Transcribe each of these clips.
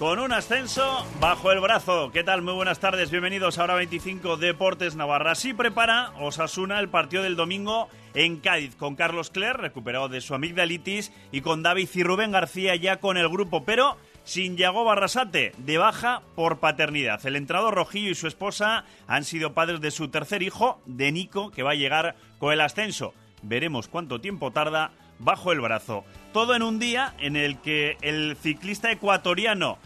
con un ascenso bajo el brazo. ¿Qué tal? Muy buenas tardes, bienvenidos a Hora 25 Deportes Navarra. Así prepara Osasuna el partido del domingo en Cádiz, con Carlos Cler, recuperado de su amigdalitis, y con David y Rubén García ya con el grupo, pero sin Yago Barrasate, de baja por paternidad. El entrenador Rojillo y su esposa han sido padres de su tercer hijo, de Nico, que va a llegar con el ascenso. Veremos cuánto tiempo tarda bajo el brazo. Todo en un día en el que el ciclista ecuatoriano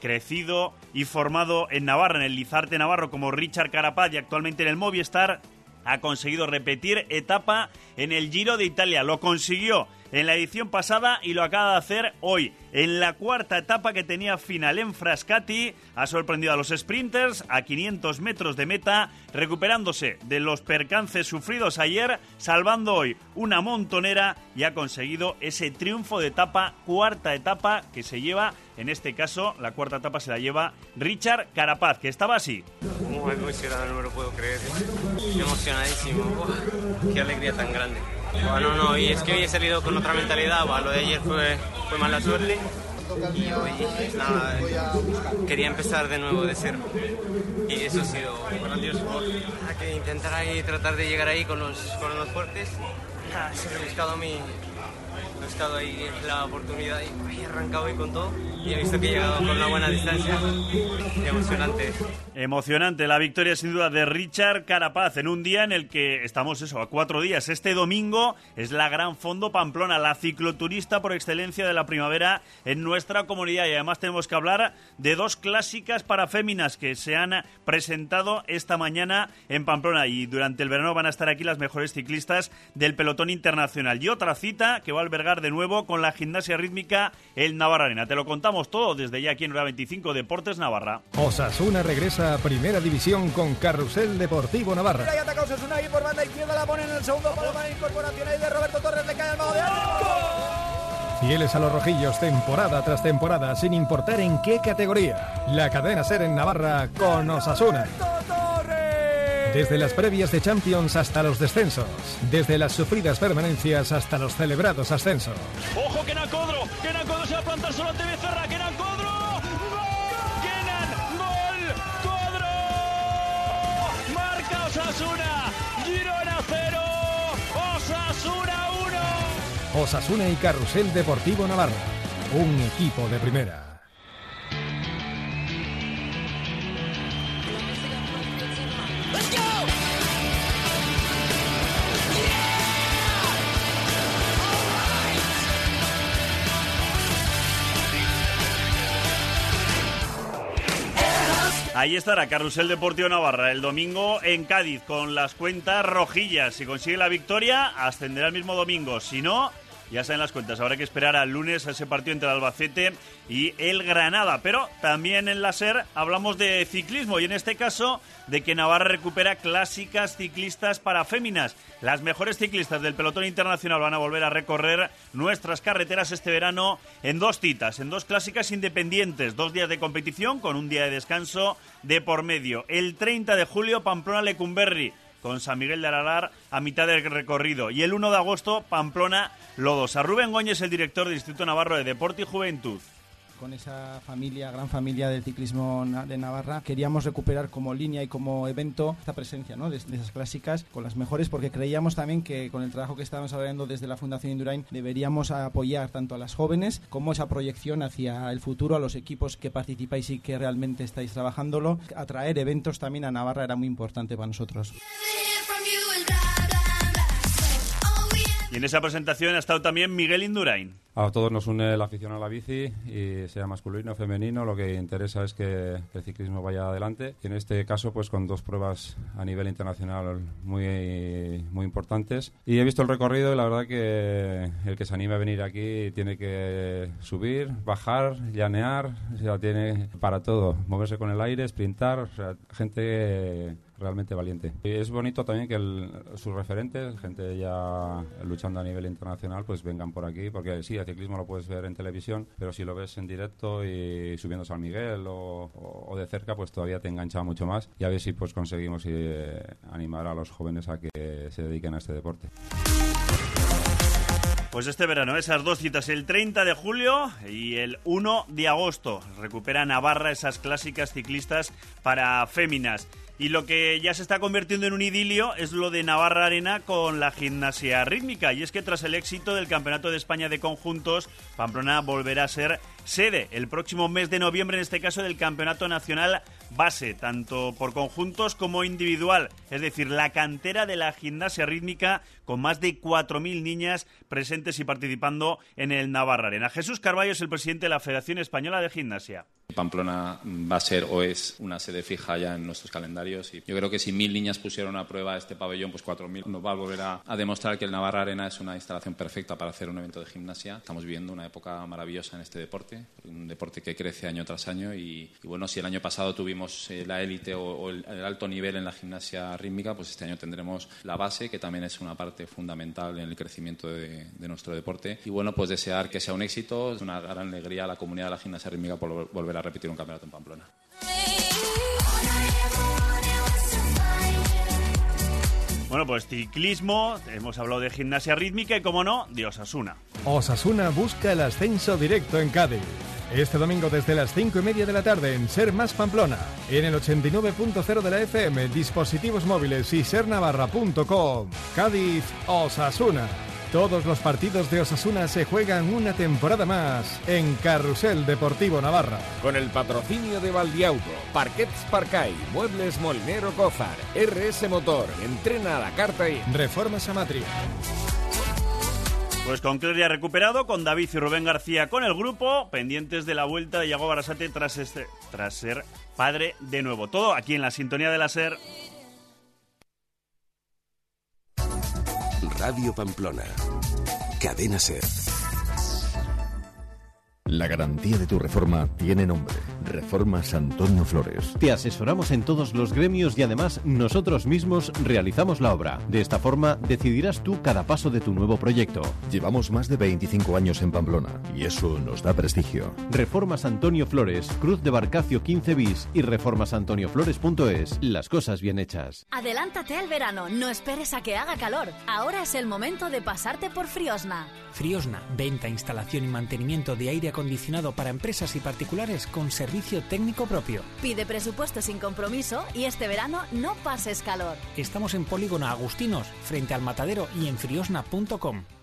crecido y formado en Navarra, en el Lizarte Navarro, como Richard Carapaz y actualmente en el Movistar, ha conseguido repetir etapa en el Giro de Italia. Lo consiguió en la edición pasada y lo acaba de hacer hoy. En la cuarta etapa que tenía final en Frascati, ha sorprendido a los sprinters a 500 metros de meta, recuperándose de los percances sufridos ayer, salvando hoy una montonera y ha conseguido ese triunfo de etapa, cuarta etapa que se lleva, en este caso, la cuarta etapa se la lleva Richard Carapaz, que estaba así. No me lo puedo creer. Emocionadísimo. qué alegría tan grande. Bueno, no, y es que hoy he salido con otra mentalidad. lo de ayer fue, fue mala suerte. Y hoy, nada, quería empezar de nuevo de cero. Y eso ha sido grandioso. Hay que intentar ahí, tratar de llegar ahí con los, con los fuertes. he buscado mi, he buscado ahí la oportunidad y he arrancado hoy con todo y he visto que he llegado con una buena distancia. Emocionante. Emocionante la victoria sin duda de Richard Carapaz en un día en el que estamos eso, a cuatro días. Este domingo es la Gran Fondo Pamplona, la cicloturista por excelencia de la primavera en nuestra comunidad. Y además tenemos que hablar de dos clásicas para féminas que se han presentado esta mañana en Pamplona. Y durante el verano van a estar aquí las mejores ciclistas del pelotón internacional. Y otra cita que va a albergar de nuevo con la gimnasia rítmica el Navarra Te lo contamos todo desde ya aquí en Hora 25 Deportes Navarra. Osasuna regresa a Primera División con Carrusel Deportivo Navarra. Ahí ataca Osasuna ahí por banda izquierda, la pone en el segundo palo para incorporación ahí de Roberto Torres, le cae al mago de Fieles a los rojillos temporada tras temporada, sin importar en qué categoría. La cadena ser en Navarra con Osasuna. Desde las previas de Champions hasta los descensos. Desde las sufridas permanencias hasta los celebrados ascensos. ¡Ojo que Nacodro! ¡Que Nacodro se va a plantar solo ante Becerra! ¡Que Nacodro! ¡Gol! ¡Kenan! ¡Gol! ¡Codro! ¡Marca Osasuna! ¡Girona 0! ¡Osasuna 1! Osasuna y Carrusel Deportivo Navarra. Un equipo de primera. Ahí estará Carrusel Deportivo Navarra el domingo en Cádiz con las cuentas rojillas. Si consigue la victoria, ascenderá el mismo domingo. Si no, ya saben las cuentas. Habrá que esperar al lunes a ese partido entre el Albacete y el Granada. Pero también en la SER hablamos de ciclismo y en este caso de que Navarra recupera clásicas ciclistas para féminas. Las mejores ciclistas del pelotón internacional van a volver a recorrer nuestras carreteras este verano en dos citas, en dos clásicas independientes, dos días de competición con un día de descanso de por medio. El 30 de julio, Pamplona-Lecumberri con San Miguel de Aralar a mitad del recorrido. Y el 1 de agosto, Pamplona Lodos. A Rubén Góñez, el director del Instituto Navarro de Deporte y Juventud con esa familia, gran familia del ciclismo de Navarra, queríamos recuperar como línea y como evento esta presencia ¿no? de, esas clásicas con las mejores porque creíamos también que con el trabajo que estábamos haciendo desde la Fundación Indurain deberíamos apoyar tanto a las jóvenes como esa proyección hacia el futuro, a los equipos que participáis y que realmente estáis trabajándolo. Atraer eventos también a Navarra era muy importante para nosotros. Y en esa presentación ha estado también Miguel Indurain. A todos nos une la afición a la bici, y sea masculino o femenino, lo que interesa es que, el ciclismo vaya adelante. Y en este caso, pues con dos pruebas a nivel internacional muy, muy importantes. Y he visto el recorrido y la verdad que el que se anime a venir aquí tiene que subir, bajar, llanear, o sea, tiene para todo, moverse con el aire, sprintar, o sea, gente realmente valiente. Y es bonito también que sus referentes, gente ya luchando a nivel internacional, pues vengan por aquí, porque sí, el ciclismo lo puedes ver en televisión, pero si lo ves en directo y subiendo San Miguel o, de cerca, pues todavía te engancha mucho más y a ver si pues conseguimos eh, animar a los jóvenes a que se dediquen a este deporte. Pues este verano, esas dos citas, el 30 de julio y el 1 de agosto. Recupera Navarra esas clásicas ciclistas para féminas. Y lo que ya se está convirtiendo en un idilio es lo de Navarra Arena con la gimnasia rítmica. Y es que tras el éxito del Campeonato de España de Conjuntos, Pamplona volverá a ser sede el próximo mes de noviembre, en este caso del Campeonato Nacional Base, tanto por conjuntos como individual. Es decir, la cantera de la gimnasia rítmica con más de 4.000 niñas presentes y participando en el Navarra Arena. Jesús Carballo es el presidente de la Federación Española de Gimnasia. Pamplona va a ser o es una sede fija ya en nuestros calendarios y yo creo que si mil niñas pusieron a prueba este pabellón, pues cuatro mil nos va a volver a, demostrar que el Navarra Arena es una instalación perfecta para hacer un evento de gimnasia. Estamos viviendo una época maravillosa en este deporte, un deporte que crece año tras año y, bueno, si el año pasado tuvimos eh, la élite o, el, alto nivel en la gimnasia rítmica, pues este año tendremos la base, que también es una parte fundamental en el crecimiento de, de nuestro deporte. Y bueno, pues desear que sea un éxito, es una gran alegría a la comunidad de la gimnasia rítmica por volver a repetir un campeonato en Pamplona. Bueno, pues ciclismo, hemos hablado de gimnasia rítmica y, como no, de Osasuna. Osasuna busca el ascenso directo en Cádiz. Este domingo desde las 5 y media de la tarde en Ser Más Pamplona, en el 89.0 de la FM, dispositivos móviles y sernavarra.com. Cádiz, Osasuna. Todos los partidos de Osasuna se juegan una temporada más en Carrusel Deportivo Navarra. Con el patrocinio de Valdiauto, Parquets Parcay, Muebles Molinero Cózar, RS Motor, Entrena a la Carta y Reformas Amatria. Pues con Cleria recuperado, con David y Rubén García con el grupo, pendientes de la vuelta de Yago Barasate tras, este, tras ser padre de nuevo. Todo aquí en la sintonía de la SER. Radio Pamplona. Cadena Ser. La garantía de tu reforma tiene nombre. Reformas Antonio Flores. Te asesoramos en todos los gremios y además nosotros mismos realizamos la obra. De esta forma decidirás tú cada paso de tu nuevo proyecto. Llevamos más de 25 años en Pamplona y eso nos da prestigio. Reformas Antonio Flores, Cruz de Barcacio 15 bis y reformasantonioflores.es. Las cosas bien hechas. Adelántate al verano, no esperes a que haga calor. Ahora es el momento de pasarte por Friosna. Friosna, venta, instalación y mantenimiento de aire acondicionado para empresas y particulares con servicio técnico propio. Pide presupuesto sin compromiso y este verano no pases calor. Estamos en Polígono Agustinos, frente al matadero y en friosna.com.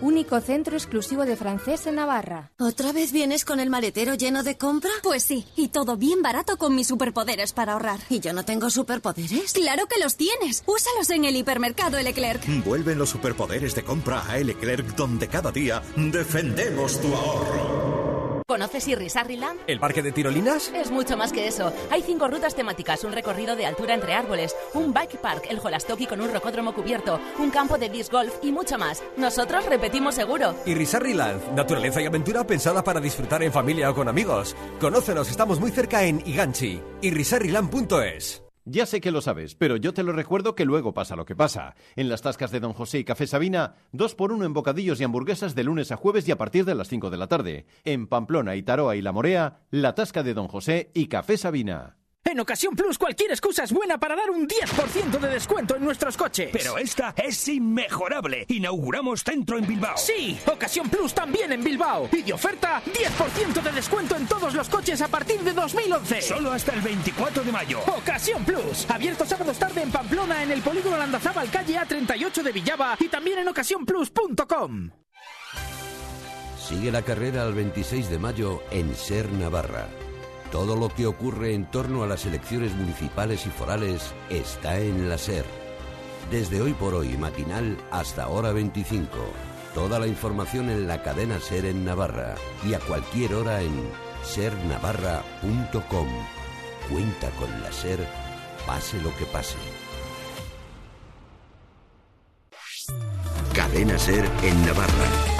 único centro exclusivo de francés en Navarra. ¿Otra vez vienes con el maletero lleno de compra? Pues sí, y todo bien barato con mis superpoderes para ahorrar. ¿Y yo no tengo superpoderes? ¡Claro que los tienes! Úsalos en el hipermercado Leclerc. Vuelven los superpoderes de compra a Leclerc, donde cada día defendemos tu ahorro. ¿Conoces Irrisarriland? ¿El parque de tirolinas? Es mucho más que eso. Hay cinco rutas temáticas, un recorrido de altura entre árboles, un bike park, el Holastoki con un rocódromo cubierto, un campo de disc golf y mucho más. Nosotros repetimos seguro. Irrisarriland, naturaleza y aventura pensada para disfrutar en familia o con amigos. Conócenos, estamos muy cerca en Iganchi. Irrisarriland.es ya sé que lo sabes, pero yo te lo recuerdo que luego pasa lo que pasa. En las tascas de Don José y Café Sabina, dos por uno en bocadillos y hamburguesas de lunes a jueves y a partir de las 5 de la tarde. En Pamplona, Itaroa y La Morea, la tasca de Don José y Café Sabina. En Ocasión Plus cualquier excusa es buena para dar un 10% de descuento en nuestros coches. Pero esta es inmejorable. Inauguramos centro en Bilbao. Sí, Ocasión Plus también en Bilbao. Y de oferta, 10% de descuento en todos los coches a partir de 2011. Solo hasta el 24 de mayo. Ocasión Plus. Abierto sábados tarde en Pamplona en el polígono Landazábal calle A38 de Villaba y también en ocasiónplus.com. Sigue la carrera al 26 de mayo en Ser Navarra. Todo lo que ocurre en torno a las elecciones municipales y forales está en la SER. Desde hoy por hoy matinal hasta hora 25. Toda la información en la cadena SER en Navarra y a cualquier hora en sernavarra.com. Cuenta con la SER, pase lo que pase. Cadena SER en Navarra.